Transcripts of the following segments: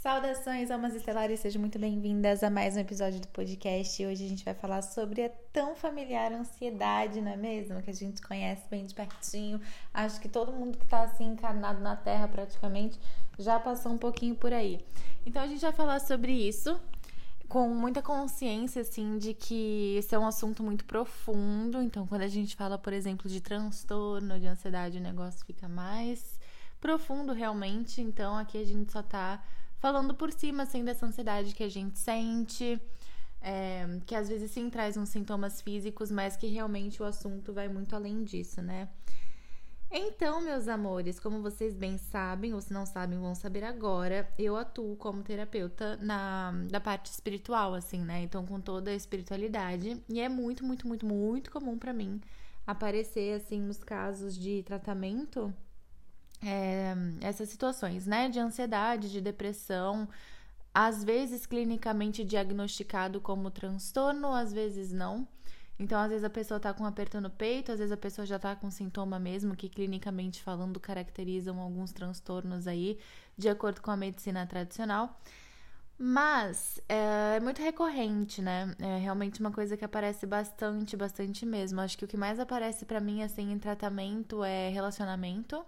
Saudações, almas estelares, sejam muito bem-vindas a mais um episódio do podcast. Hoje a gente vai falar sobre a tão familiar ansiedade, não é mesmo? Que a gente conhece bem de pertinho. Acho que todo mundo que tá assim encarnado na Terra praticamente já passou um pouquinho por aí. Então a gente vai falar sobre isso com muita consciência, assim, de que esse é um assunto muito profundo. Então, quando a gente fala, por exemplo, de transtorno, de ansiedade, o negócio fica mais profundo realmente. Então, aqui a gente só tá falando por cima, assim, dessa ansiedade que a gente sente, é, que às vezes sim traz uns sintomas físicos, mas que realmente o assunto vai muito além disso, né? Então, meus amores, como vocês bem sabem, ou se não sabem, vão saber agora, eu atuo como terapeuta na da parte espiritual, assim, né? Então, com toda a espiritualidade. E é muito, muito, muito, muito comum para mim aparecer, assim, nos casos de tratamento é, essas situações, né? De ansiedade, de depressão, às vezes clinicamente diagnosticado como transtorno, às vezes não. Então, às vezes a pessoa tá com um aperto no peito, às vezes a pessoa já tá com sintoma mesmo que clinicamente falando caracterizam alguns transtornos aí, de acordo com a medicina tradicional. Mas é, é muito recorrente, né? É realmente uma coisa que aparece bastante, bastante mesmo. Acho que o que mais aparece para mim, assim, em tratamento é relacionamento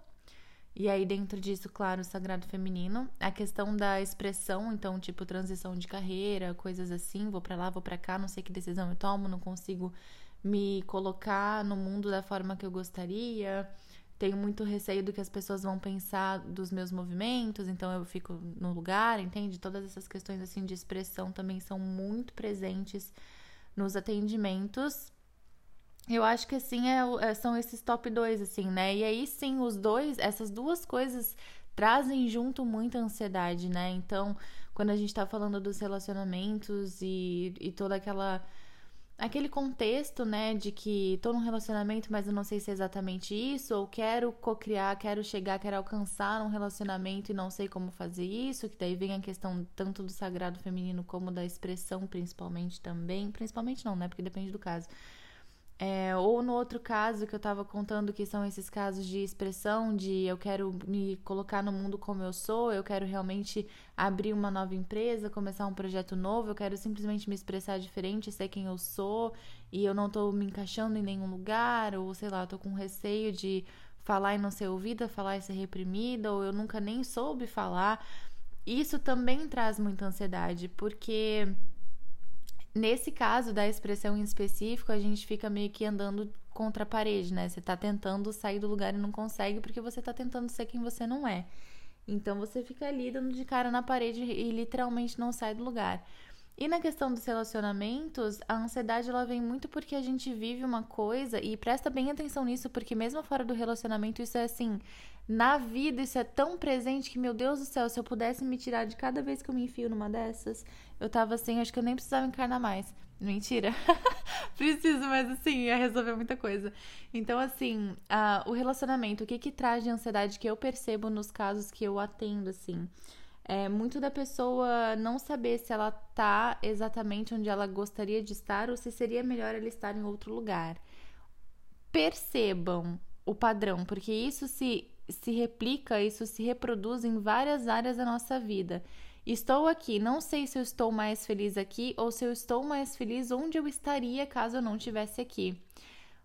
e aí, dentro disso, claro, o sagrado feminino. A questão da expressão, então, tipo, transição de carreira, coisas assim, vou para lá, vou para cá, não sei que decisão eu tomo, não consigo me colocar no mundo da forma que eu gostaria. Tenho muito receio do que as pessoas vão pensar dos meus movimentos, então eu fico no lugar, entende? Todas essas questões assim de expressão também são muito presentes nos atendimentos. Eu acho que assim é, é, são esses top dois, assim, né? E aí sim, os dois, essas duas coisas trazem junto muita ansiedade, né? Então, quando a gente tá falando dos relacionamentos e, e toda aquela. aquele contexto, né? De que tô num relacionamento, mas eu não sei se é exatamente isso, ou quero cocriar, quero chegar, quero alcançar um relacionamento e não sei como fazer isso, que daí vem a questão tanto do sagrado feminino como da expressão, principalmente também. Principalmente não, né? Porque depende do caso é, ou no outro caso que eu estava contando, que são esses casos de expressão, de eu quero me colocar no mundo como eu sou, eu quero realmente abrir uma nova empresa, começar um projeto novo, eu quero simplesmente me expressar diferente, ser quem eu sou, e eu não estou me encaixando em nenhum lugar, ou sei lá, eu tô com receio de falar e não ser ouvida, falar e ser reprimida, ou eu nunca nem soube falar. Isso também traz muita ansiedade, porque Nesse caso da expressão em específico, a gente fica meio que andando contra a parede, né? Você tá tentando sair do lugar e não consegue porque você tá tentando ser quem você não é. Então você fica ali dando de cara na parede e literalmente não sai do lugar. E na questão dos relacionamentos, a ansiedade ela vem muito porque a gente vive uma coisa e presta bem atenção nisso, porque mesmo fora do relacionamento, isso é assim, na vida isso é tão presente que, meu Deus do céu, se eu pudesse me tirar de cada vez que eu me enfio numa dessas, eu tava assim, acho que eu nem precisava encarnar mais. Mentira. Preciso, mas assim, ia resolver muita coisa. Então, assim, o relacionamento, o que que traz de ansiedade que eu percebo nos casos que eu atendo, assim? É muito da pessoa não saber se ela tá exatamente onde ela gostaria de estar ou se seria melhor ela estar em outro lugar. Percebam o padrão, porque isso se, se replica, isso se reproduz em várias áreas da nossa vida. Estou aqui, não sei se eu estou mais feliz aqui ou se eu estou mais feliz onde eu estaria caso eu não estivesse aqui.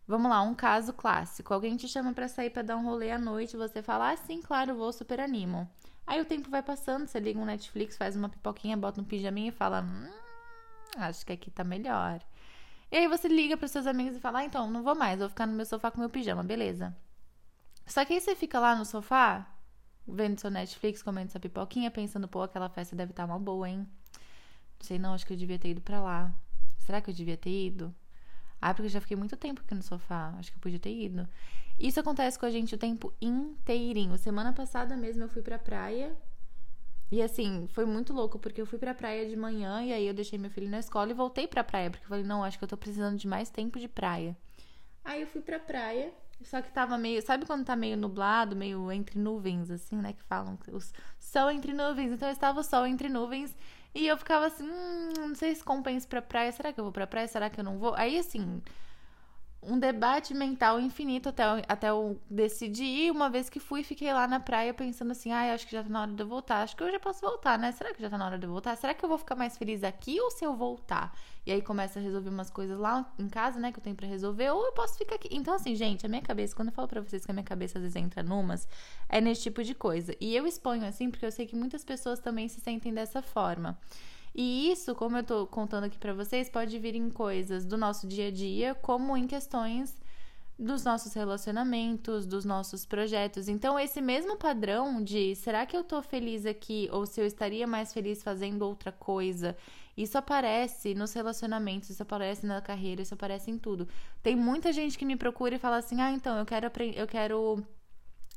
Vamos lá, um caso clássico. Alguém te chama para sair para dar um rolê à noite, você fala: "Ah, sim, claro, vou, super animo". Aí o tempo vai passando, você liga um Netflix, faz uma pipoquinha, bota um pijaminha e fala: hum, acho que aqui tá melhor. E aí você liga para seus amigos e fala: ah, então, não vou mais, vou ficar no meu sofá com meu pijama, beleza. Só que aí você fica lá no sofá, vendo seu Netflix, comendo essa pipoquinha, pensando, pô, aquela festa deve estar tá uma boa, hein? Não sei não, acho que eu devia ter ido pra lá. Será que eu devia ter ido? Ah, porque eu já fiquei muito tempo aqui no sofá. Acho que eu podia ter ido. Isso acontece com a gente o tempo inteirinho. Semana passada mesmo eu fui pra praia. E assim, foi muito louco, porque eu fui pra praia de manhã e aí eu deixei meu filho na escola e voltei pra praia, porque eu falei, não, acho que eu tô precisando de mais tempo de praia. Aí eu fui pra praia, só que tava meio. Sabe quando tá meio nublado, meio entre nuvens, assim, né? Que falam o sol entre nuvens. Então estava o sol entre nuvens. E eu ficava assim, hum, não sei se compensa pra praia. Será que eu vou pra praia? Será que eu não vou? Aí assim, um debate mental infinito até, até eu decidir. Uma vez que fui, fiquei lá na praia pensando assim: ah, acho que já tá na hora de eu voltar. Acho que eu já posso voltar, né? Será que já tá na hora de eu voltar? Será que eu vou ficar mais feliz aqui ou se eu voltar? E aí começa a resolver umas coisas lá em casa, né, que eu tenho para resolver, ou eu posso ficar aqui. Então, assim, gente, a minha cabeça, quando eu falo pra vocês que a minha cabeça às vezes entra numas, é nesse tipo de coisa. E eu exponho assim porque eu sei que muitas pessoas também se sentem dessa forma. E isso, como eu tô contando aqui para vocês, pode vir em coisas do nosso dia a dia, como em questões dos nossos relacionamentos, dos nossos projetos. Então, esse mesmo padrão de será que eu tô feliz aqui ou se eu estaria mais feliz fazendo outra coisa, isso aparece nos relacionamentos, isso aparece na carreira, isso aparece em tudo. Tem muita gente que me procura e fala assim: "Ah, então eu quero eu quero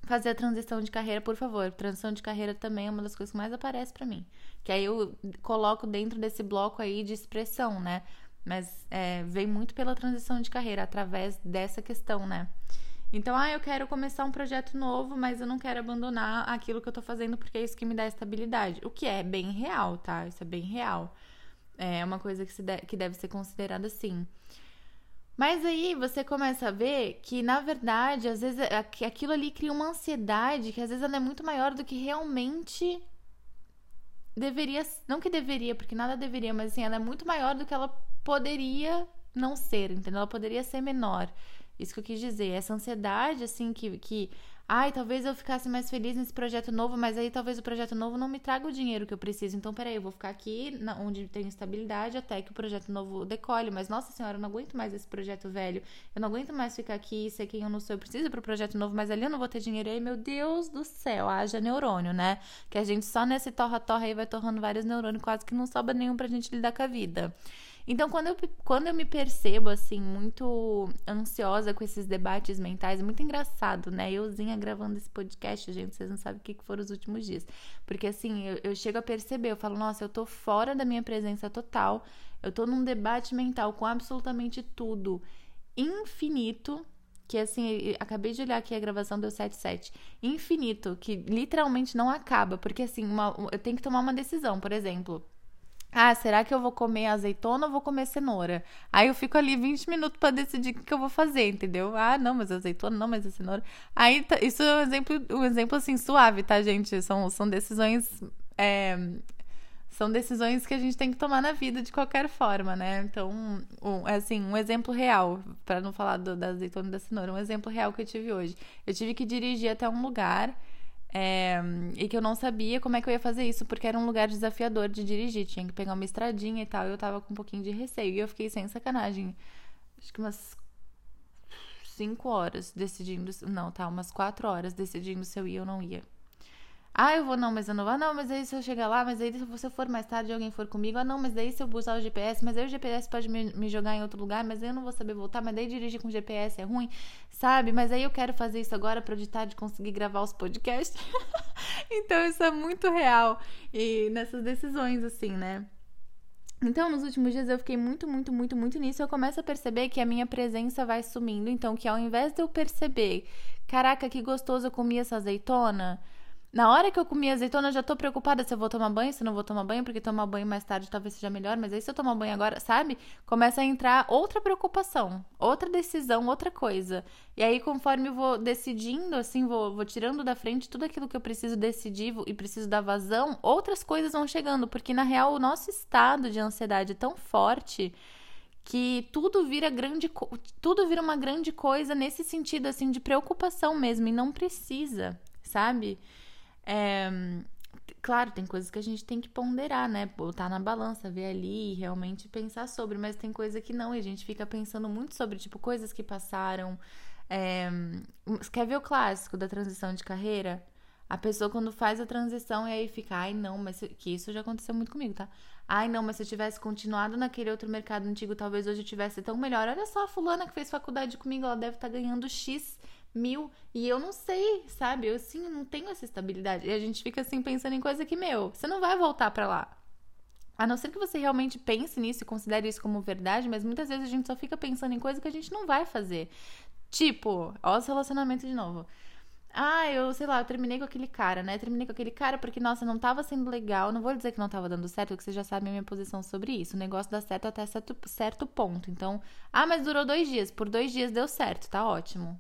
fazer a transição de carreira, por favor. Transição de carreira também é uma das coisas que mais aparece para mim. Que aí eu coloco dentro desse bloco aí de expressão, né? Mas é, vem muito pela transição de carreira, através dessa questão, né? Então, ah, eu quero começar um projeto novo, mas eu não quero abandonar aquilo que eu tô fazendo porque é isso que me dá estabilidade. O que é bem real, tá? Isso é bem real. É uma coisa que, se de que deve ser considerada assim. Mas aí você começa a ver que, na verdade, às vezes aquilo ali cria uma ansiedade que às vezes ela é muito maior do que realmente deveria. Não que deveria, porque nada deveria, mas assim, ela é muito maior do que ela poderia não ser, entendeu? Ela poderia ser menor. Isso que eu quis dizer. Essa ansiedade, assim, que, que ai, talvez eu ficasse mais feliz nesse projeto novo, mas aí talvez o projeto novo não me traga o dinheiro que eu preciso. Então, peraí, eu vou ficar aqui na, onde tem estabilidade até que o projeto novo decole. Mas, nossa senhora, eu não aguento mais esse projeto velho. Eu não aguento mais ficar aqui e ser quem eu não sou. Eu preciso para o projeto novo, mas ali eu não vou ter dinheiro. aí, meu Deus do céu, haja neurônio, né? Que a gente só nesse torra-torra aí vai torrando vários neurônios, quase que não sobra nenhum pra gente lidar com a vida. Então, quando eu, quando eu me percebo, assim, muito ansiosa com esses debates mentais, é muito engraçado, né? Euzinha gravando esse podcast, gente, vocês não sabem o que foram os últimos dias. Porque, assim, eu, eu chego a perceber, eu falo, nossa, eu tô fora da minha presença total, eu tô num debate mental com absolutamente tudo infinito, que assim, acabei de olhar aqui a gravação deu 77. Infinito, que literalmente não acaba, porque assim, uma, eu tenho que tomar uma decisão, por exemplo. Ah, será que eu vou comer azeitona ou vou comer cenoura? Aí eu fico ali 20 minutos para decidir o que eu vou fazer, entendeu? Ah, não, mas azeitona, não, mas a cenoura. Aí tá, isso é um exemplo, um exemplo assim suave, tá, gente? São, são decisões é, são decisões que a gente tem que tomar na vida de qualquer forma, né? Então, um, assim, um exemplo real, para não falar do, da azeitona e da cenoura, um exemplo real que eu tive hoje. Eu tive que dirigir até um lugar é, e que eu não sabia como é que eu ia fazer isso, porque era um lugar desafiador de dirigir. Tinha que pegar uma estradinha e tal. E eu tava com um pouquinho de receio. E eu fiquei sem sacanagem. Acho que umas cinco horas decidindo. Não, tá, umas quatro horas decidindo se eu ia ou não ia. Ah, eu vou, não, mas eu não vou. Não, mas aí se eu chegar lá, mas aí se você for mais tarde e alguém for comigo, ah, não, mas daí se eu usar o GPS, mas aí o GPS pode me, me jogar em outro lugar, mas aí eu não vou saber voltar, mas daí dirigir com GPS é ruim, sabe? Mas aí eu quero fazer isso agora pra editar de conseguir gravar os podcasts. então isso é muito real. E nessas decisões, assim, né? Então, nos últimos dias eu fiquei muito, muito, muito, muito nisso. Eu começo a perceber que a minha presença vai sumindo. Então, que ao invés de eu perceber, caraca, que gostoso eu comi essa azeitona na hora que eu comi azeitona, eu já tô preocupada se eu vou tomar banho, se não vou tomar banho, porque tomar banho mais tarde talvez seja melhor, mas aí se eu tomar banho agora, sabe? Começa a entrar outra preocupação, outra decisão, outra coisa. E aí, conforme eu vou decidindo, assim, vou, vou tirando da frente tudo aquilo que eu preciso decidir e preciso dar vazão, outras coisas vão chegando, porque na real o nosso estado de ansiedade é tão forte que tudo vira grande tudo vira uma grande coisa nesse sentido assim de preocupação mesmo e não precisa, sabe? É, claro, tem coisas que a gente tem que ponderar, né? Botar na balança, ver ali e realmente pensar sobre, mas tem coisa que não, e a gente fica pensando muito sobre, tipo, coisas que passaram. É, quer ver o clássico da transição de carreira? A pessoa quando faz a transição e aí fica, ai não, mas que isso já aconteceu muito comigo, tá? Ai não, mas se eu tivesse continuado naquele outro mercado antigo, talvez hoje eu tivesse tão melhor. Olha só a fulana que fez faculdade comigo, ela deve estar tá ganhando X mil. E eu não sei, sabe? Eu assim não tenho essa estabilidade. E a gente fica assim pensando em coisa que, meu, você não vai voltar para lá. A não ser que você realmente pense nisso e considere isso como verdade, mas muitas vezes a gente só fica pensando em coisa que a gente não vai fazer. Tipo, ó os relacionamentos de novo. ah, eu, sei lá, eu terminei com aquele cara, né? Terminei com aquele cara porque, nossa, não tava sendo legal. Não vou dizer que não tava dando certo, porque você já sabe a minha posição sobre isso. O negócio dá certo até certo, certo ponto. Então, ah, mas durou dois dias. Por dois dias deu certo, tá ótimo.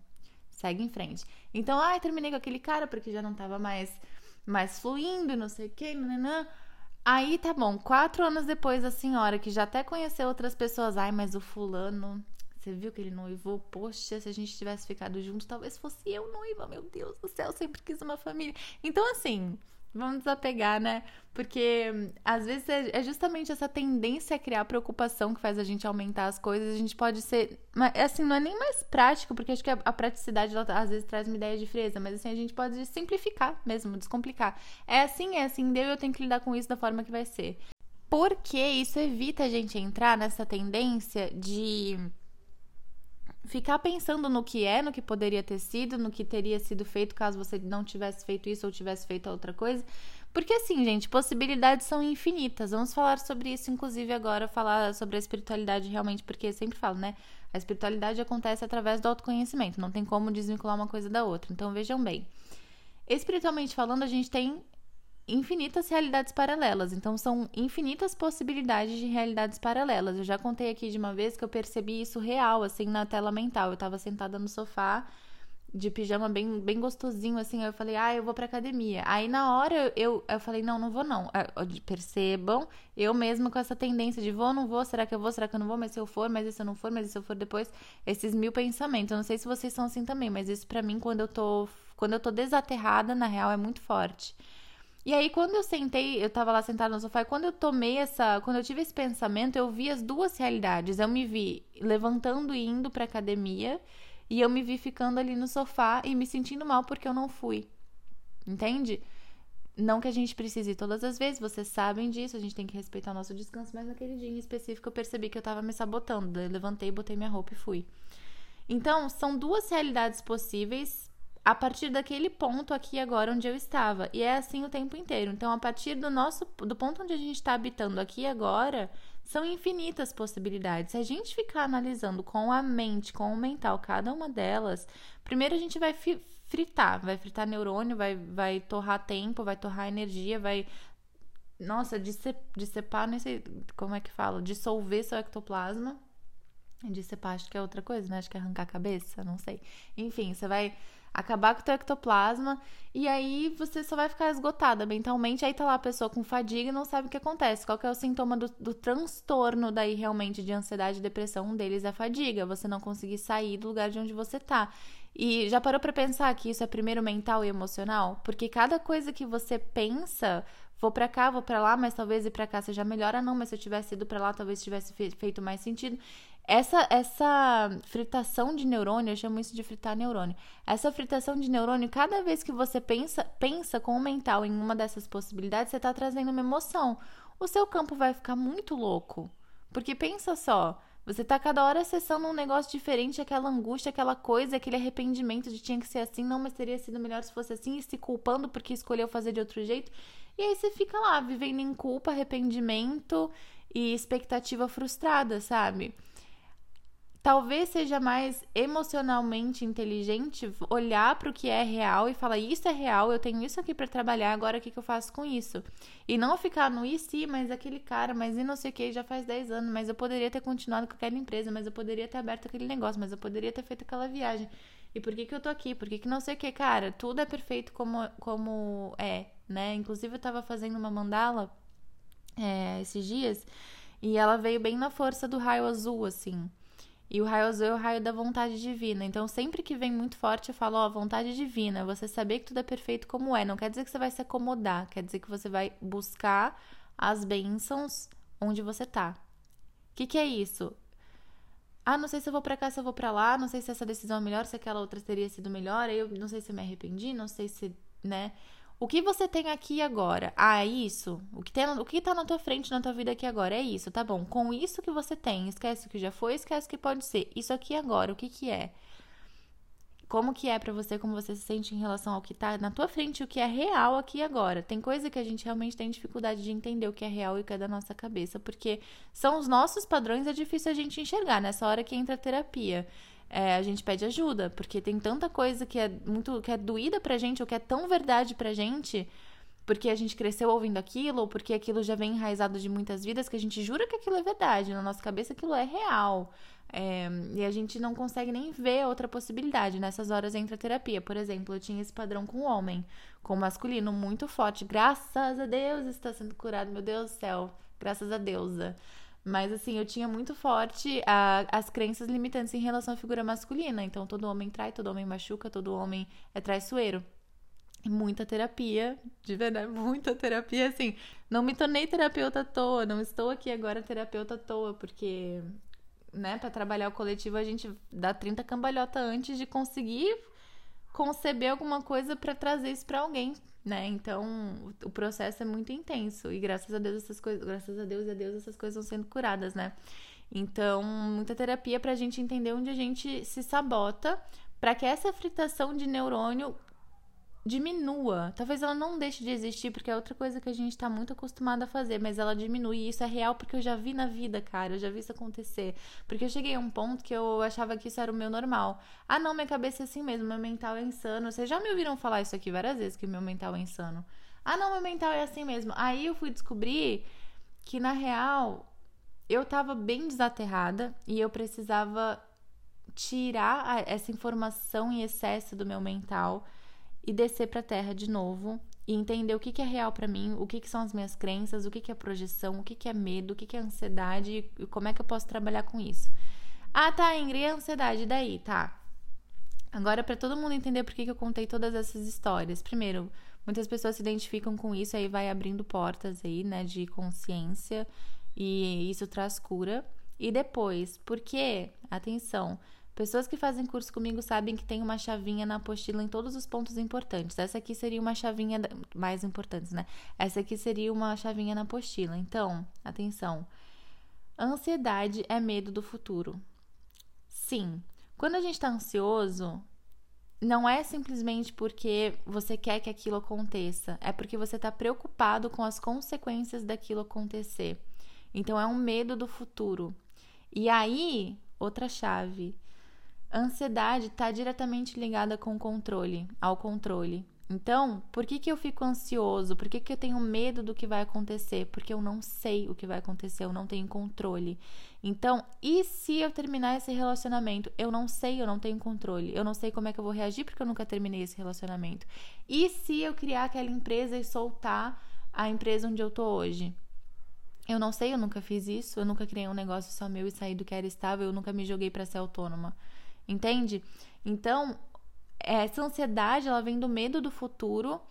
Segue em frente. Então, ah, terminei com aquele cara porque já não tava mais, mais fluindo, não sei o quê, nananã. Aí tá bom, quatro anos depois a senhora, que já até conheceu outras pessoas, ai, mas o fulano você viu que ele noivou? Poxa, se a gente tivesse ficado junto, talvez fosse eu noiva. Meu Deus do céu, sempre quis uma família. Então, assim, vamos desapegar, né? Porque às vezes é, é justamente essa tendência a criar preocupação que faz a gente aumentar as coisas. A gente pode ser. Assim, não é nem mais prático, porque acho que a, praticidade ela, às vezes traz uma ideia de fresa, mas assim, a gente pode simplificar mesmo, descomplicar. É assim, é assim, deu eu tenho que lidar com isso da forma que vai ser. Porque isso evita a gente entrar nessa tendência de ficar pensando no que é, no que poderia ter sido, no que teria sido feito caso você não tivesse feito isso ou tivesse feito outra coisa. Porque assim, gente, possibilidades são infinitas. Vamos falar sobre isso, inclusive agora, falar sobre a espiritualidade realmente, porque eu sempre falo, né? A espiritualidade acontece através do autoconhecimento, não tem como desvincular uma coisa da outra. Então vejam bem. Espiritualmente falando, a gente tem infinitas realidades paralelas. Então, são infinitas possibilidades de realidades paralelas. Eu já contei aqui de uma vez que eu percebi isso real, assim, na tela mental. Eu tava sentada no sofá, de pijama bem, bem gostosinho, assim. Eu falei, ah, eu vou pra academia. Aí, na hora, eu, eu falei, não, não vou não. É, percebam, eu mesma com essa tendência de vou, não vou, será que eu vou, será que eu não vou, mas se eu for, mas se eu não for, mas se eu for depois, esses mil pensamentos. Eu não sei se vocês são assim também, mas isso para mim, quando eu tô, quando eu tô desaterrada, na real, é muito forte. E aí, quando eu sentei, eu tava lá sentada no sofá, e quando eu tomei essa. Quando eu tive esse pensamento, eu vi as duas realidades. Eu me vi levantando e indo pra academia, e eu me vi ficando ali no sofá e me sentindo mal porque eu não fui. Entende? Não que a gente precise todas as vezes, vocês sabem disso, a gente tem que respeitar o nosso descanso, mas naquele dia em específico eu percebi que eu tava me sabotando. Eu levantei, botei minha roupa e fui. Então, são duas realidades possíveis a partir daquele ponto aqui agora onde eu estava. E é assim o tempo inteiro. Então, a partir do nosso do ponto onde a gente está habitando aqui agora, são infinitas possibilidades. Se a gente ficar analisando com a mente, com o mental, cada uma delas, primeiro a gente vai fritar, vai fritar neurônio, vai, vai torrar tempo, vai torrar energia, vai nossa, dissepar, não sei como é que fala, dissolver seu ectoplasma. Dissepar, acho que é outra coisa, né? Acho que é arrancar a cabeça, não sei. Enfim, você vai acabar com o teu ectoplasma e aí você só vai ficar esgotada mentalmente. Aí tá lá a pessoa com fadiga e não sabe o que acontece. Qual que é o sintoma do, do transtorno daí realmente de ansiedade e depressão? Um deles é a fadiga, você não conseguir sair do lugar de onde você tá. E já parou para pensar que isso é primeiro mental e emocional? Porque cada coisa que você pensa, vou para cá, vou para lá, mas talvez ir para cá seja melhor. Ah, não, mas se eu tivesse ido para lá, talvez tivesse feito mais sentido. Essa, essa fritação de neurônio, eu chamo isso de fritar neurônio. Essa fritação de neurônio, cada vez que você pensa, pensa com o mental em uma dessas possibilidades, você está trazendo uma emoção. O seu campo vai ficar muito louco. Porque pensa só, você tá cada hora acessando um negócio diferente, aquela angústia, aquela coisa, aquele arrependimento de tinha que ser assim, não, mas teria sido melhor se fosse assim, e se culpando porque escolheu fazer de outro jeito. E aí você fica lá, vivendo em culpa, arrependimento e expectativa frustrada, sabe? Talvez seja mais emocionalmente inteligente olhar para o que é real e falar isso é real, eu tenho isso aqui para trabalhar, agora o que, que eu faço com isso? E não ficar no e se, mas aquele cara, mas e não sei o que, já faz 10 anos, mas eu poderia ter continuado com aquela empresa, mas eu poderia ter aberto aquele negócio, mas eu poderia ter feito aquela viagem. E por que que eu tô aqui? Por que que não sei o que? Cara, tudo é perfeito como, como é, né? Inclusive eu tava fazendo uma mandala é, esses dias e ela veio bem na força do raio azul, assim. E o raio azul é o raio da vontade divina. Então, sempre que vem muito forte, eu falo, ó, vontade divina, você saber que tudo é perfeito como é. Não quer dizer que você vai se acomodar, quer dizer que você vai buscar as bênçãos onde você tá. O que, que é isso? Ah, não sei se eu vou para cá, se eu vou para lá, não sei se essa decisão é melhor, se aquela outra teria sido melhor, eu não sei se eu me arrependi, não sei se, né? O que você tem aqui agora? Ah, é isso? O que, tem, o que tá na tua frente, na tua vida aqui agora? É isso, tá bom. Com isso que você tem, esquece o que já foi, esquece o que pode ser. Isso aqui agora, o que que é? Como que é para você, como você se sente em relação ao que tá na tua frente, o que é real aqui agora. Tem coisa que a gente realmente tem dificuldade de entender o que é real e o que é da nossa cabeça, porque são os nossos padrões, é difícil a gente enxergar nessa hora que entra a terapia. É, a gente pede ajuda, porque tem tanta coisa que é muito que é doída pra gente, ou que é tão verdade pra gente, porque a gente cresceu ouvindo aquilo, ou porque aquilo já vem enraizado de muitas vidas, que a gente jura que aquilo é verdade, na nossa cabeça aquilo é real. É, e a gente não consegue nem ver outra possibilidade. Nessas horas entra a terapia. Por exemplo, eu tinha esse padrão com o homem, com o masculino muito forte. Graças a Deus está sendo curado, meu Deus do céu. Graças a deusa. Mas assim, eu tinha muito forte a, as crenças limitantes em relação à figura masculina. Então, todo homem trai, todo homem machuca, todo homem é traiçoeiro. E muita terapia, de verdade, muita terapia. Assim, não me tornei terapeuta à toa, não estou aqui agora terapeuta à toa, porque, né, para trabalhar o coletivo a gente dá 30 cambalhota antes de conseguir conceber alguma coisa para trazer isso para alguém, né? Então, o processo é muito intenso e graças a Deus essas coisas, graças a Deus e a Deus essas coisas estão sendo curadas, né? Então, muita terapia pra gente entender onde a gente se sabota, para que essa fritação de neurônio diminua. Talvez ela não deixe de existir, porque é outra coisa que a gente tá muito acostumado a fazer, mas ela diminui. E isso é real porque eu já vi na vida, cara. Eu já vi isso acontecer. Porque eu cheguei a um ponto que eu achava que isso era o meu normal. Ah, não, minha cabeça é assim mesmo, meu mental é insano. Vocês já me ouviram falar isso aqui várias vezes, que meu mental é insano. Ah, não, meu mental é assim mesmo. Aí eu fui descobrir que, na real, eu tava bem desaterrada e eu precisava tirar essa informação em excesso do meu mental e descer para a terra de novo e entender o que, que é real para mim, o que, que são as minhas crenças, o que, que é projeção, o que, que é medo, o que, que é ansiedade e como é que eu posso trabalhar com isso. Ah, tá, Ingrid, ansiedade, daí, tá. Agora, para todo mundo entender por que, que eu contei todas essas histórias. Primeiro, muitas pessoas se identificam com isso, aí vai abrindo portas aí, né, de consciência e isso traz cura. E depois, porque, atenção, Pessoas que fazem curso comigo sabem que tem uma chavinha na apostila em todos os pontos importantes. Essa aqui seria uma chavinha mais importante, né? Essa aqui seria uma chavinha na apostila. Então, atenção. Ansiedade é medo do futuro. Sim. Quando a gente está ansioso, não é simplesmente porque você quer que aquilo aconteça, é porque você está preocupado com as consequências daquilo acontecer. Então é um medo do futuro. E aí, outra chave. Ansiedade está diretamente ligada com o controle, ao controle. Então, por que, que eu fico ansioso? Por que, que eu tenho medo do que vai acontecer? Porque eu não sei o que vai acontecer, eu não tenho controle. Então, e se eu terminar esse relacionamento? Eu não sei, eu não tenho controle. Eu não sei como é que eu vou reagir porque eu nunca terminei esse relacionamento. E se eu criar aquela empresa e soltar a empresa onde eu tô hoje? Eu não sei, eu nunca fiz isso, eu nunca criei um negócio só meu e saí do que era estável, eu nunca me joguei para ser autônoma. Entende? Então, essa ansiedade, ela vem do medo do futuro.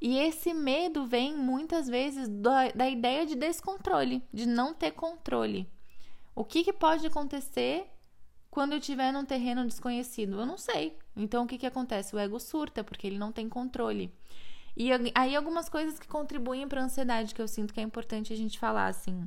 E esse medo vem muitas vezes da, da ideia de descontrole, de não ter controle. O que, que pode acontecer quando eu estiver num terreno desconhecido? Eu não sei. Então, o que, que acontece? O ego surta, porque ele não tem controle. E aí, algumas coisas que contribuem para a ansiedade que eu sinto que é importante a gente falar, assim.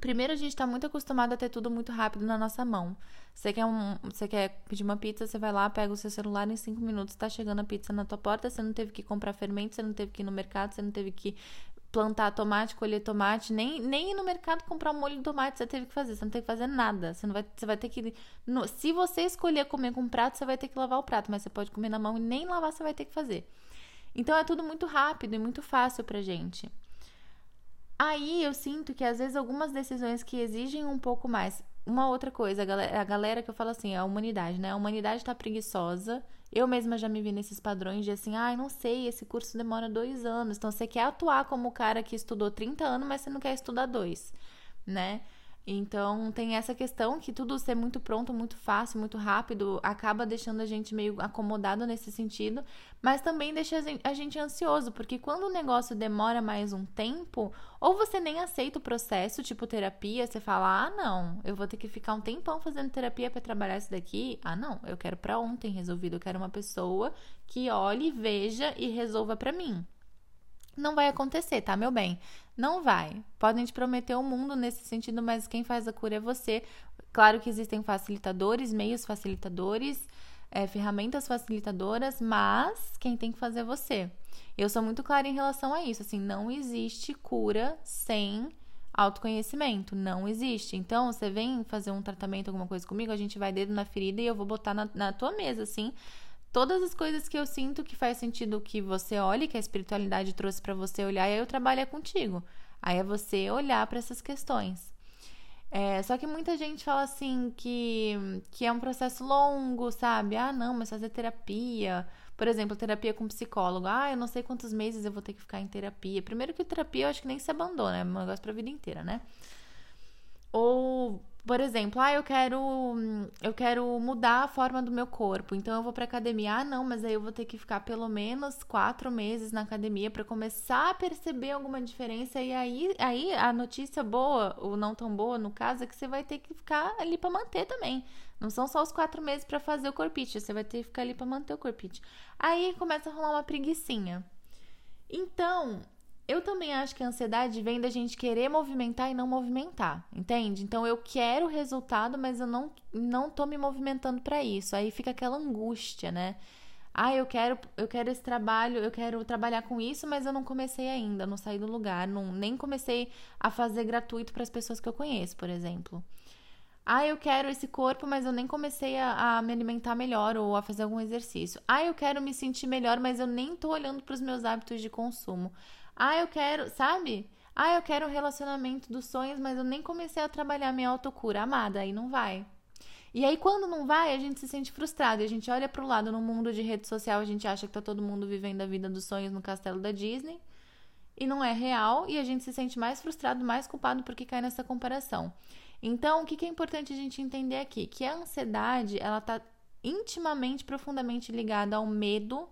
Primeiro, a gente está muito acostumado a ter tudo muito rápido na nossa mão. Você quer, um, você quer pedir uma pizza, você vai lá, pega o seu celular, em cinco minutos está chegando a pizza na tua porta. Você não teve que comprar fermento, você não teve que ir no mercado, você não teve que plantar tomate, colher tomate, nem, nem ir no mercado comprar um molho de tomate você teve que fazer. Você não tem que fazer nada. Você, não vai, você vai ter que. No, se você escolher comer com um prato, você vai ter que lavar o prato, mas você pode comer na mão e nem lavar você vai ter que fazer. Então é tudo muito rápido e muito fácil pra gente. Aí eu sinto que às vezes algumas decisões que exigem um pouco mais. Uma outra coisa, a galera, a galera que eu falo assim, a humanidade, né? A humanidade tá preguiçosa. Eu mesma já me vi nesses padrões de assim, ai, ah, não sei, esse curso demora dois anos. Então você quer atuar como o cara que estudou 30 anos, mas você não quer estudar dois, né? Então tem essa questão que tudo ser muito pronto, muito fácil, muito rápido, acaba deixando a gente meio acomodado nesse sentido, mas também deixa a gente ansioso, porque quando o negócio demora mais um tempo, ou você nem aceita o processo, tipo terapia, você fala: "Ah, não, eu vou ter que ficar um tempão fazendo terapia para trabalhar isso daqui". Ah, não, eu quero para ontem resolvido, eu quero uma pessoa que olhe, veja e resolva para mim. Não vai acontecer, tá, meu bem? Não vai. Podem te prometer o um mundo nesse sentido, mas quem faz a cura é você. Claro que existem facilitadores, meios facilitadores, é, ferramentas facilitadoras, mas quem tem que fazer é você. Eu sou muito clara em relação a isso. Assim, não existe cura sem autoconhecimento. Não existe. Então, você vem fazer um tratamento, alguma coisa comigo, a gente vai dedo na ferida e eu vou botar na, na tua mesa, assim, todas as coisas que eu sinto que faz sentido que você olhe, que a espiritualidade trouxe para você olhar, e aí eu trabalho é contigo. Aí é você olhar para essas questões. É, só que muita gente fala assim que, que é um processo longo, sabe? Ah, não, mas fazer terapia. Por exemplo, terapia com psicólogo. Ah, eu não sei quantos meses eu vou ter que ficar em terapia. Primeiro que terapia eu acho que nem se abandona, é um negócio pra vida inteira, né? Ou por exemplo, ah, eu quero eu quero mudar a forma do meu corpo, então eu vou para academia. Ah, não, mas aí eu vou ter que ficar pelo menos quatro meses na academia para começar a perceber alguma diferença. E aí, aí a notícia boa ou não tão boa, no caso, é que você vai ter que ficar ali para manter também. Não são só os quatro meses para fazer o corpite, você vai ter que ficar ali para manter o corpite. Aí começa a rolar uma preguiçinha. Então, eu também acho que a ansiedade vem da gente querer movimentar e não movimentar, entende? Então eu quero o resultado, mas eu não não tô me movimentando para isso. Aí fica aquela angústia, né? Ah, eu quero eu quero esse trabalho, eu quero trabalhar com isso, mas eu não comecei ainda, não saí do lugar, não nem comecei a fazer gratuito para as pessoas que eu conheço, por exemplo. Ah, eu quero esse corpo, mas eu nem comecei a, a, me alimentar melhor ou a fazer algum exercício. Ah, eu quero me sentir melhor, mas eu nem tô olhando para os meus hábitos de consumo. Ah, eu quero, sabe? Ah, eu quero um relacionamento dos sonhos, mas eu nem comecei a trabalhar minha autocura amada, aí não vai. E aí, quando não vai, a gente se sente frustrado. E a gente olha pro lado no mundo de rede social, a gente acha que tá todo mundo vivendo a vida dos sonhos no castelo da Disney. E não é real, e a gente se sente mais frustrado, mais culpado porque cai nessa comparação. Então, o que é importante a gente entender aqui? Que a ansiedade, ela tá intimamente, profundamente ligada ao medo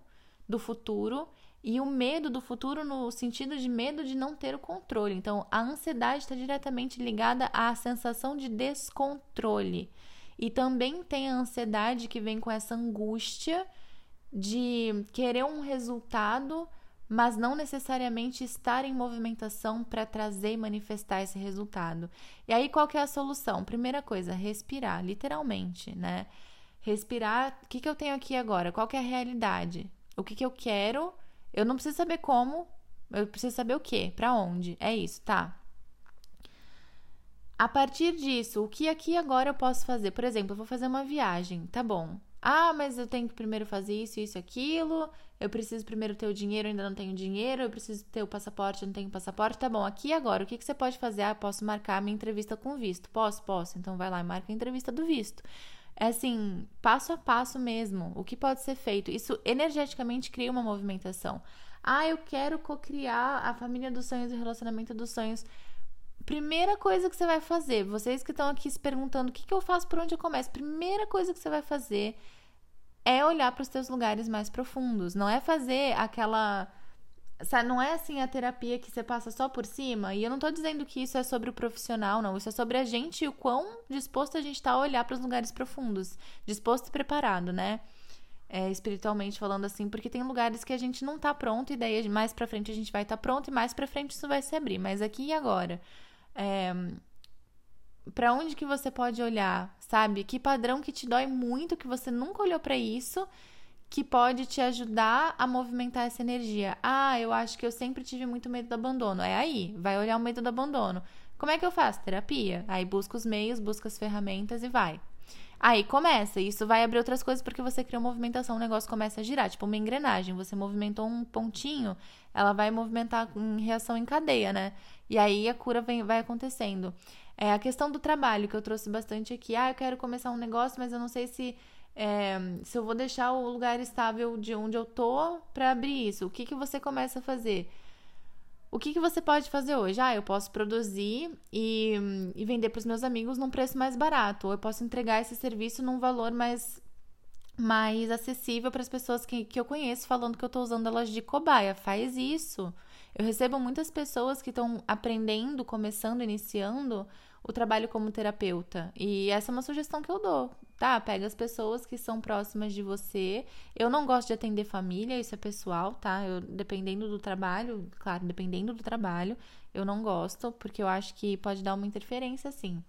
do futuro e o medo do futuro no sentido de medo de não ter o controle. Então, a ansiedade está diretamente ligada à sensação de descontrole. E também tem a ansiedade que vem com essa angústia de querer um resultado, mas não necessariamente estar em movimentação para trazer e manifestar esse resultado. E aí, qual que é a solução? Primeira coisa, respirar, literalmente, né? Respirar, o que, que eu tenho aqui agora? Qual que é a realidade? O que, que eu quero? Eu não preciso saber como, eu preciso saber o que, para onde. É isso, tá? A partir disso, o que aqui agora eu posso fazer? Por exemplo, eu vou fazer uma viagem, tá bom. Ah, mas eu tenho que primeiro fazer isso, isso, aquilo. Eu preciso primeiro ter o dinheiro, ainda não tenho dinheiro. Eu preciso ter o passaporte, não tenho passaporte. Tá bom, aqui agora, o que, que você pode fazer? Ah, posso marcar a minha entrevista com visto. Posso? Posso. Então vai lá e marca a entrevista do visto. É assim, passo a passo mesmo. O que pode ser feito? Isso energeticamente cria uma movimentação. Ah, eu quero co-criar a família dos sonhos o relacionamento dos sonhos. Primeira coisa que você vai fazer, vocês que estão aqui se perguntando o que, que eu faço, por onde eu começo, primeira coisa que você vai fazer é olhar para os teus lugares mais profundos. Não é fazer aquela não é assim a terapia que você passa só por cima. E eu não tô dizendo que isso é sobre o profissional, não. Isso é sobre a gente e o quão disposto a gente tá a olhar para os lugares profundos. Disposto e preparado, né? É, espiritualmente falando assim, porque tem lugares que a gente não tá pronto, e daí mais pra frente a gente vai estar tá pronto, e mais pra frente isso vai se abrir. Mas aqui e agora. É, para onde que você pode olhar, sabe? Que padrão que te dói muito, que você nunca olhou para isso que pode te ajudar a movimentar essa energia. Ah, eu acho que eu sempre tive muito medo do abandono. É aí, vai olhar o medo do abandono. Como é que eu faço? Terapia. Aí busca os meios, busca as ferramentas e vai. Aí começa, isso vai abrir outras coisas porque você cria uma movimentação, o negócio começa a girar, tipo uma engrenagem. Você movimentou um pontinho, ela vai movimentar em reação em cadeia, né? E aí a cura vem, vai acontecendo. É a questão do trabalho que eu trouxe bastante aqui. Ah, eu quero começar um negócio, mas eu não sei se é, se eu vou deixar o lugar estável de onde eu tô para abrir isso, o que, que você começa a fazer? O que, que você pode fazer hoje? Ah, eu posso produzir e, e vender para os meus amigos num preço mais barato, ou eu posso entregar esse serviço num valor mais, mais acessível para as pessoas que, que eu conheço, falando que eu estou usando elas de cobaia. Faz isso. Eu recebo muitas pessoas que estão aprendendo, começando, iniciando o trabalho como terapeuta. E essa é uma sugestão que eu dou tá? Pega as pessoas que são próximas de você. Eu não gosto de atender família, isso é pessoal, tá? Eu, dependendo do trabalho, claro, dependendo do trabalho, eu não gosto, porque eu acho que pode dar uma interferência, assim.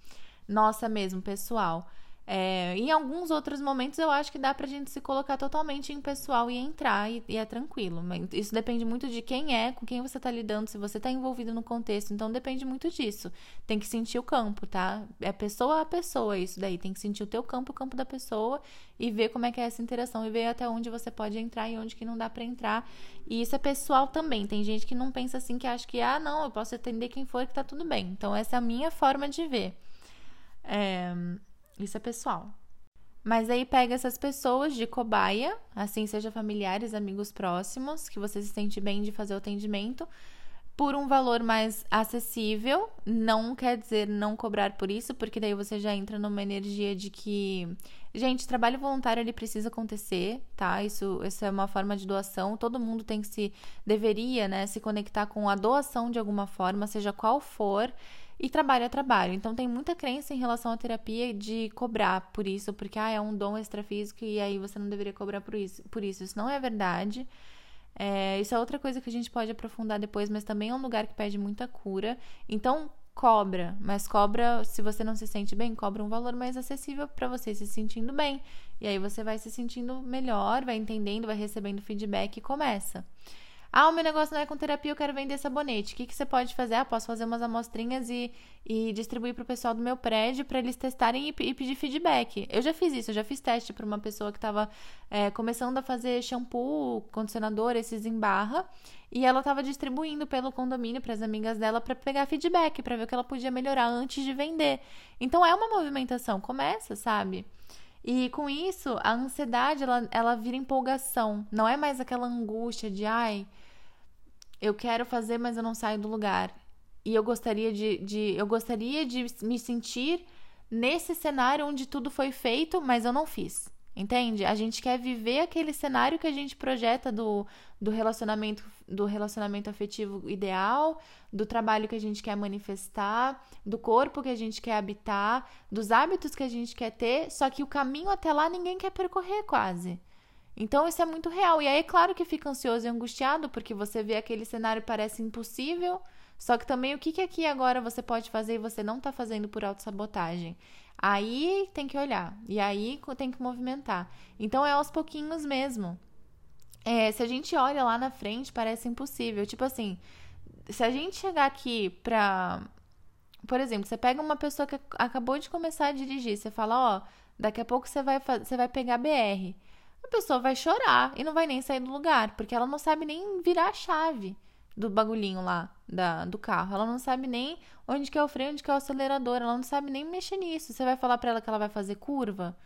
Nossa mesmo, pessoal. É, em alguns outros momentos eu acho que dá pra gente se colocar totalmente em pessoal e entrar e, e, é tranquilo. Mas isso depende muito de quem é, com quem você tá lidando, se você tá envolvido no contexto. Então depende muito disso. Tem que sentir o campo, tá? É pessoa a pessoa isso daí. Tem que sentir o teu campo, o campo da pessoa e ver como é que é essa interação e ver até onde você pode entrar e onde que não dá para entrar. E isso é pessoal também. Tem gente que não pensa assim, que acha que, ah, não, eu posso atender quem for que tá tudo bem. Então essa é a minha forma de ver. É, isso é pessoal. Mas aí pega essas pessoas de cobaia, assim, seja familiares, amigos próximos, que você se sente bem de fazer o atendimento, por um valor mais acessível. Não quer dizer não cobrar por isso, porque daí você já entra numa energia de que, gente, trabalho voluntário ele precisa acontecer, tá? Isso, isso é uma forma de doação. Todo mundo tem que se deveria, né, se conectar com a doação de alguma forma, seja qual for. E trabalho é trabalho. Então tem muita crença em relação à terapia de cobrar por isso, porque ah, é um dom extrafísico e aí você não deveria cobrar por isso. Por isso, isso não é verdade. É, isso é outra coisa que a gente pode aprofundar depois, mas também é um lugar que pede muita cura. Então, cobra, mas cobra, se você não se sente bem, cobra um valor mais acessível para você se sentindo bem. E aí você vai se sentindo melhor, vai entendendo, vai recebendo feedback e começa. Ah, o meu negócio não é com terapia, eu quero vender sabonete. O que, que você pode fazer? Ah, posso fazer umas amostrinhas e, e distribuir para o pessoal do meu prédio para eles testarem e, e, pedir feedback. Eu já fiz isso, eu já fiz teste para uma pessoa que estava é, começando a fazer shampoo, condicionador, esses em barra. E ela estava distribuindo pelo condomínio para as amigas dela para pegar feedback, para ver o que ela podia melhorar antes de vender. Então é uma movimentação, começa, sabe? E com isso, a ansiedade ela, ela vira empolgação. Não é mais aquela angústia de ai, eu quero fazer, mas eu não saio do lugar. E eu gostaria de, de eu gostaria de me sentir nesse cenário onde tudo foi feito, mas eu não fiz. Entende? A gente quer viver aquele cenário que a gente projeta do, do relacionamento do relacionamento afetivo ideal, do trabalho que a gente quer manifestar, do corpo que a gente quer habitar, dos hábitos que a gente quer ter, só que o caminho até lá ninguém quer percorrer quase. Então isso é muito real. E aí é claro que fica ansioso e angustiado, porque você vê aquele cenário parece impossível. Só que também o que, que aqui agora você pode fazer e você não está fazendo por autossabotagem? Aí tem que olhar. E aí tem que movimentar. Então é aos pouquinhos mesmo. É, se a gente olha lá na frente, parece impossível. Tipo assim, se a gente chegar aqui pra. Por exemplo, você pega uma pessoa que acabou de começar a dirigir, você fala, ó, daqui a pouco você vai, você vai pegar BR. A pessoa vai chorar e não vai nem sair do lugar, porque ela não sabe nem virar a chave do bagulhinho lá da, do carro. Ela não sabe nem onde que é o freio, onde que é o acelerador. Ela não sabe nem mexer nisso. Você vai falar para ela que ela vai fazer curva,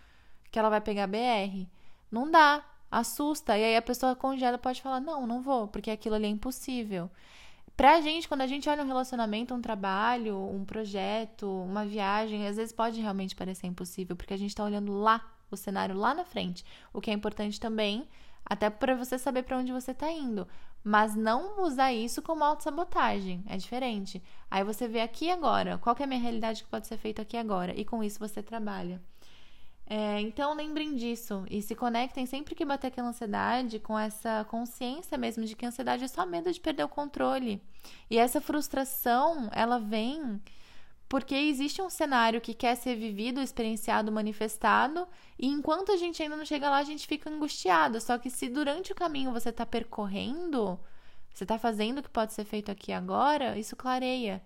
que ela vai pegar BR. Não dá. Assusta. E aí a pessoa congela pode falar: Não, não vou, porque aquilo ali é impossível. Pra gente, quando a gente olha um relacionamento, um trabalho, um projeto, uma viagem, às vezes pode realmente parecer impossível, porque a gente tá olhando lá, o cenário lá na frente. O que é importante também, até para você saber para onde você tá indo mas não usar isso como autossabotagem. É diferente. Aí você vê aqui agora, qual é a minha realidade que pode ser feita aqui agora, e com isso você trabalha. É, então lembrem disso e se conectem sempre que bater aquela ansiedade com essa consciência mesmo de que a ansiedade é só medo de perder o controle. E essa frustração, ela vem porque existe um cenário que quer ser vivido, experienciado, manifestado, e enquanto a gente ainda não chega lá, a gente fica angustiado. Só que se durante o caminho você está percorrendo, você está fazendo o que pode ser feito aqui agora, isso clareia.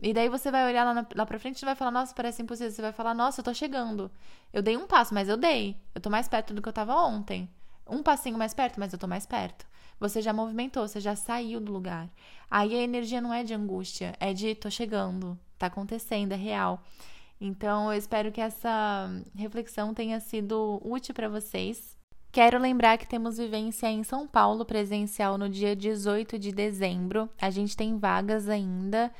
E daí você vai olhar lá, na, lá pra frente e vai falar, nossa, parece impossível. Você vai falar, nossa, eu tô chegando. Eu dei um passo, mas eu dei. Eu tô mais perto do que eu tava ontem. Um passinho mais perto, mas eu tô mais perto. Você já movimentou, você já saiu do lugar. Aí a energia não é de angústia, é de tô chegando, tá acontecendo, é real. Então, eu espero que essa reflexão tenha sido útil para vocês. Quero lembrar que temos vivência em São Paulo presencial no dia 18 de dezembro. A gente tem vagas ainda.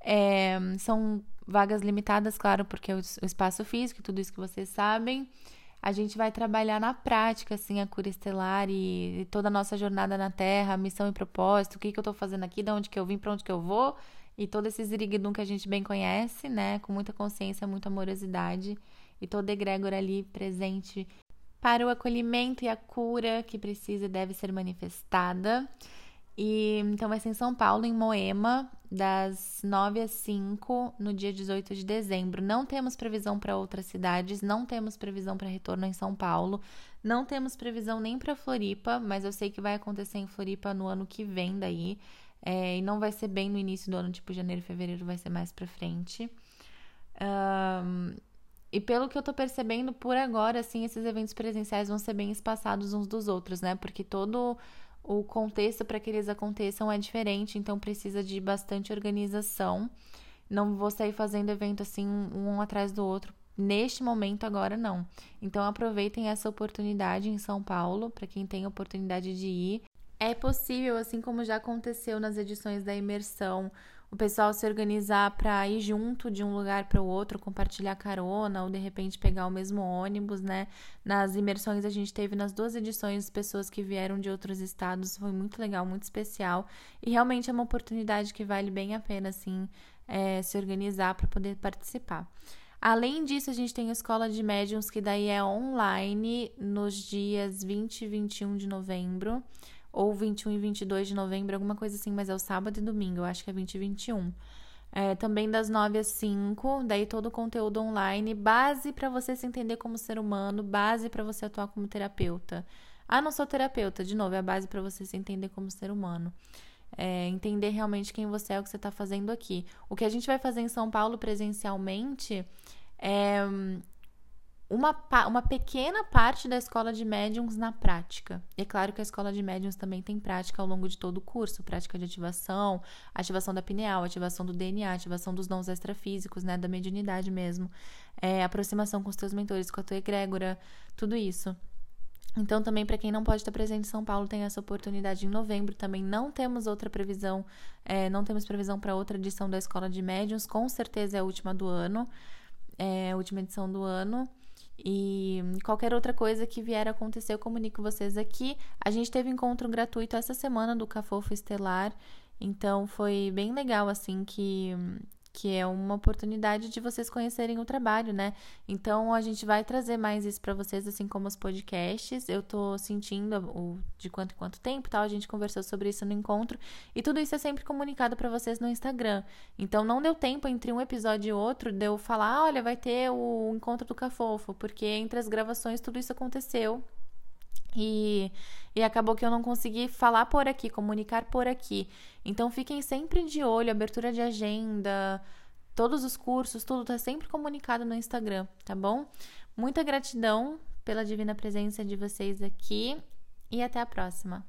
É, são vagas limitadas, claro, porque o, o espaço físico, tudo isso que vocês sabem. A gente vai trabalhar na prática, assim, a cura estelar e, e toda a nossa jornada na Terra, missão e propósito, o que, que eu tô fazendo aqui, de onde que eu vim, para onde que eu vou e todo esse ziriguidum que a gente bem conhece, né? Com muita consciência, muita amorosidade e toda egrégora ali presente para o acolhimento e a cura que precisa e deve ser manifestada. E então vai ser em São Paulo, em Moema, das 9 às 5, no dia 18 de dezembro. Não temos previsão para outras cidades, não temos previsão para retorno em São Paulo, não temos previsão nem para Floripa, mas eu sei que vai acontecer em Floripa no ano que vem daí. É, e não vai ser bem no início do ano, tipo janeiro, fevereiro, vai ser mais pra frente. Um, e pelo que eu tô percebendo, por agora, assim, esses eventos presenciais vão ser bem espaçados uns dos outros, né? Porque todo o contexto para que eles aconteçam é diferente, então precisa de bastante organização. Não vou sair fazendo evento assim um atrás do outro neste momento agora não. Então aproveitem essa oportunidade em São Paulo para quem tem oportunidade de ir. É possível, assim como já aconteceu nas edições da imersão, o pessoal se organizar para ir junto de um lugar para o outro, compartilhar carona ou de repente pegar o mesmo ônibus, né? Nas imersões a gente teve nas duas edições pessoas que vieram de outros estados, foi muito legal, muito especial e realmente é uma oportunidade que vale bem a pena, assim, é, se organizar para poder participar. Além disso, a gente tem a escola de médiums que daí é online nos dias 20 e 21 de novembro ou 21 e 22 de novembro, alguma coisa assim, mas é o sábado e domingo, eu acho que é 20 e 21. É, também das 9 às 5, daí todo o conteúdo online, base para você se entender como ser humano, base para você atuar como terapeuta. Ah, não sou terapeuta, de novo, é a base para você se entender como ser humano. É, entender realmente quem você é, o que você está fazendo aqui. O que a gente vai fazer em São Paulo presencialmente é uma, uma pequena parte da escola de médiums na prática. E é claro que a escola de médiums também tem prática ao longo de todo o curso, prática de ativação, ativação da pineal, ativação do DNA, ativação dos dons extrafísicos, né, da mediunidade mesmo, é, aproximação com os teus mentores, com a tua egrégora, tudo isso. Então, também para quem não pode estar presente em São Paulo, tem essa oportunidade em novembro. Também não temos outra previsão, é, não temos previsão para outra edição da Escola de Médiuns. Com certeza é a última do ano, é a última edição do ano. E qualquer outra coisa que vier a acontecer, eu comunico vocês aqui. A gente teve encontro gratuito essa semana do Cafofo Estelar, então foi bem legal, assim, que que é uma oportunidade de vocês conhecerem o trabalho, né? Então a gente vai trazer mais isso para vocês, assim como os podcasts. Eu tô sentindo o de quanto em quanto tempo, tal. A gente conversou sobre isso no encontro e tudo isso é sempre comunicado para vocês no Instagram. Então não deu tempo entre um episódio e outro de eu falar, olha, vai ter o encontro do Cafofo, porque entre as gravações tudo isso aconteceu. E, e acabou que eu não consegui falar por aqui, comunicar por aqui. Então fiquem sempre de olho, abertura de agenda, todos os cursos, tudo tá sempre comunicado no Instagram, tá bom? Muita gratidão pela divina presença de vocês aqui e até a próxima.